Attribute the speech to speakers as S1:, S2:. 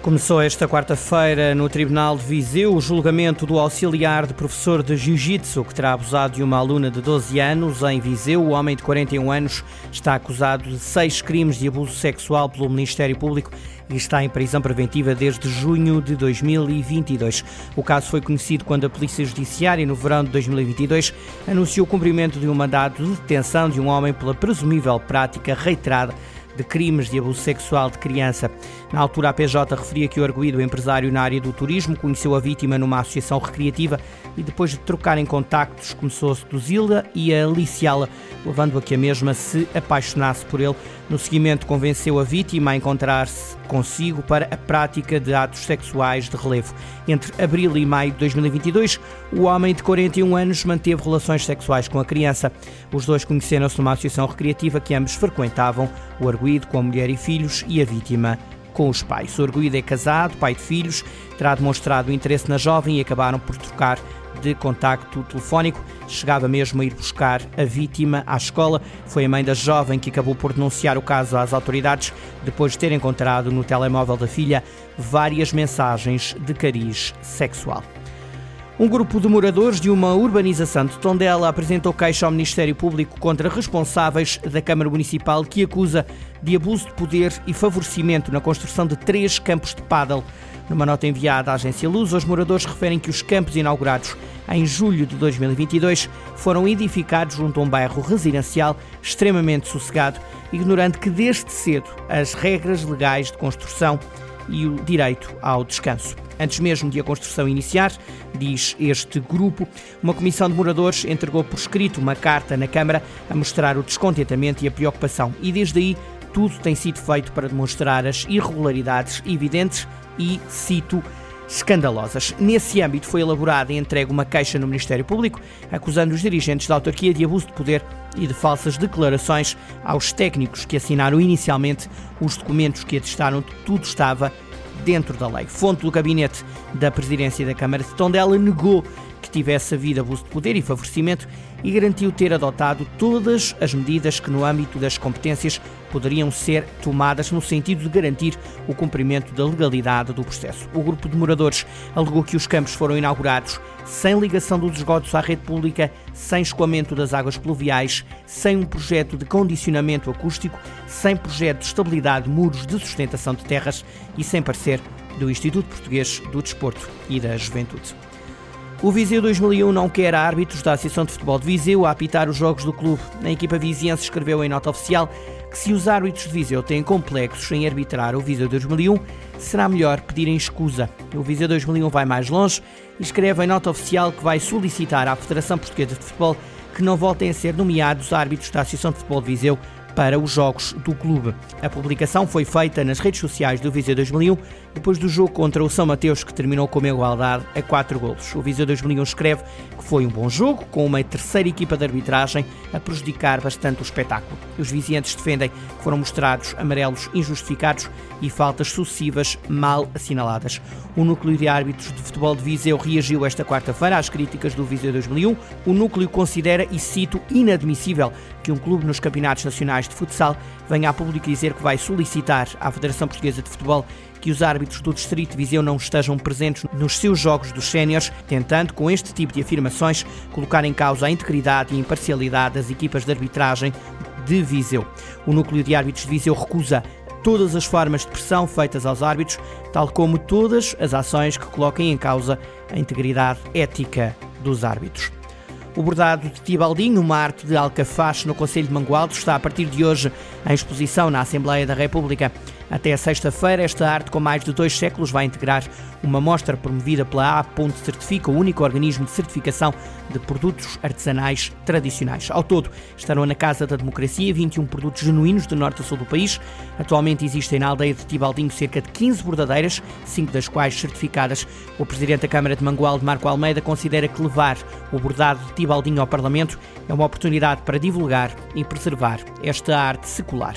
S1: Começou esta quarta-feira no Tribunal de Viseu o julgamento do auxiliar de professor de Jiu-Jitsu que terá abusado de uma aluna de 12 anos em Viseu. O homem de 41 anos está acusado de seis crimes de abuso sexual pelo Ministério Público e está em prisão preventiva desde junho de 2022. O caso foi conhecido quando a Polícia Judiciária, no verão de 2022, anunciou o cumprimento de um mandado de detenção de um homem pela presumível prática reiterada de crimes de abuso sexual de criança. Na altura, a PJ referia que o arguído empresário na área do turismo conheceu a vítima numa associação recreativa e depois de trocarem contactos começou a seduzi-la e a aliciá-la, levando a que a mesma se apaixonasse por ele. No seguimento, convenceu a vítima a encontrar-se consigo para a prática de atos sexuais de relevo. Entre abril e maio de 2022, o homem de 41 anos manteve relações sexuais com a criança. Os dois conheceram-se numa associação recreativa que ambos frequentavam, o arguído com a mulher e filhos e a vítima com os pais. O arguído é casado, pai de filhos, terá demonstrado interesse na jovem e acabaram por trocar de contacto telefónico. Chegava mesmo a ir buscar a vítima à escola. Foi a mãe da jovem que acabou por denunciar o caso às autoridades depois de ter encontrado no telemóvel da filha várias mensagens de cariz sexual. Um grupo de moradores de uma urbanização de Tondela apresentou queixa ao Ministério Público contra responsáveis da Câmara Municipal que acusa de abuso de poder e favorecimento na construção de três campos de pádel. Numa nota enviada à agência Luz, os moradores referem que os campos inaugurados em julho de 2022 foram edificados junto a um bairro residencial extremamente sossegado, ignorando que desde cedo as regras legais de construção e o direito ao descanso. Antes mesmo de a construção iniciar, diz este grupo, uma comissão de moradores entregou por escrito uma carta na Câmara a mostrar o descontentamento e a preocupação, e desde aí tudo tem sido feito para demonstrar as irregularidades evidentes e, cito, escandalosas. Nesse âmbito foi elaborada e entregue uma queixa no Ministério Público, acusando os dirigentes da autarquia de abuso de poder e de falsas declarações aos técnicos que assinaram inicialmente os documentos que atestaram que tudo estava dentro da lei. Fonte do gabinete da presidência da Câmara de Tondela negou que tivesse havido abuso de poder e favorecimento e garantiu ter adotado todas as medidas que, no âmbito das competências, poderiam ser tomadas no sentido de garantir o cumprimento da legalidade do processo. O grupo de moradores alegou que os campos foram inaugurados sem ligação dos esgotos à rede pública, sem escoamento das águas pluviais, sem um projeto de condicionamento acústico, sem projeto de estabilidade de muros de sustentação de terras e sem parecer do Instituto Português do Desporto e da Juventude. O Viseu 2001 não quer árbitros da Associação de Futebol de Viseu a apitar os jogos do clube. A equipa viziense escreveu em nota oficial que se os árbitros de Viseu têm complexos em arbitrar o Viseu 2001, será melhor pedirem escusa. O Viseu 2001 vai mais longe e escreve em nota oficial que vai solicitar à Federação Portuguesa de Futebol que não voltem a ser nomeados árbitros da Associação de Futebol de Viseu para os jogos do clube. A publicação foi feita nas redes sociais do Viseu 2001 depois do jogo contra o São Mateus que terminou com uma igualdade a 4 golos. O Viseu 2001 escreve que foi um bom jogo, com uma terceira equipa de arbitragem a prejudicar bastante o espetáculo. Os vizinhantes defendem que foram mostrados amarelos injustificados e faltas sucessivas mal assinaladas. O núcleo de árbitros de futebol de Viseu reagiu esta quarta-feira às críticas do Viseu 2001. O núcleo considera, e cito, inadmissível que um clube nos campeonatos nacionais de futsal venha a público dizer que vai solicitar à Federação Portuguesa de Futebol que os árbitros do Distrito de Viseu não estejam presentes nos seus jogos dos séniores, tentando, com este tipo de afirmações, colocar em causa a integridade e imparcialidade das equipas de arbitragem de Viseu. O núcleo de árbitros de Viseu recusa todas as formas de pressão feitas aos árbitros, tal como todas as ações que coloquem em causa a integridade ética dos árbitros. O bordado de Tibaldinho, uma arte de Alcafaxe no Conselho de Mangualdo, está a partir de hoje em exposição na Assembleia da República. Até sexta-feira, esta arte com mais de dois séculos vai integrar uma mostra promovida pela A. Certifica, o único organismo de certificação de produtos artesanais tradicionais. Ao todo, estarão na Casa da Democracia 21 produtos genuínos de norte a sul do país. Atualmente existem na aldeia de Tibaldinho cerca de 15 bordadeiras, cinco das quais certificadas. O presidente da Câmara de Mangualde, Marco Almeida, considera que levar o bordado de Tibaldinho ao Parlamento é uma oportunidade para divulgar e preservar esta arte secular.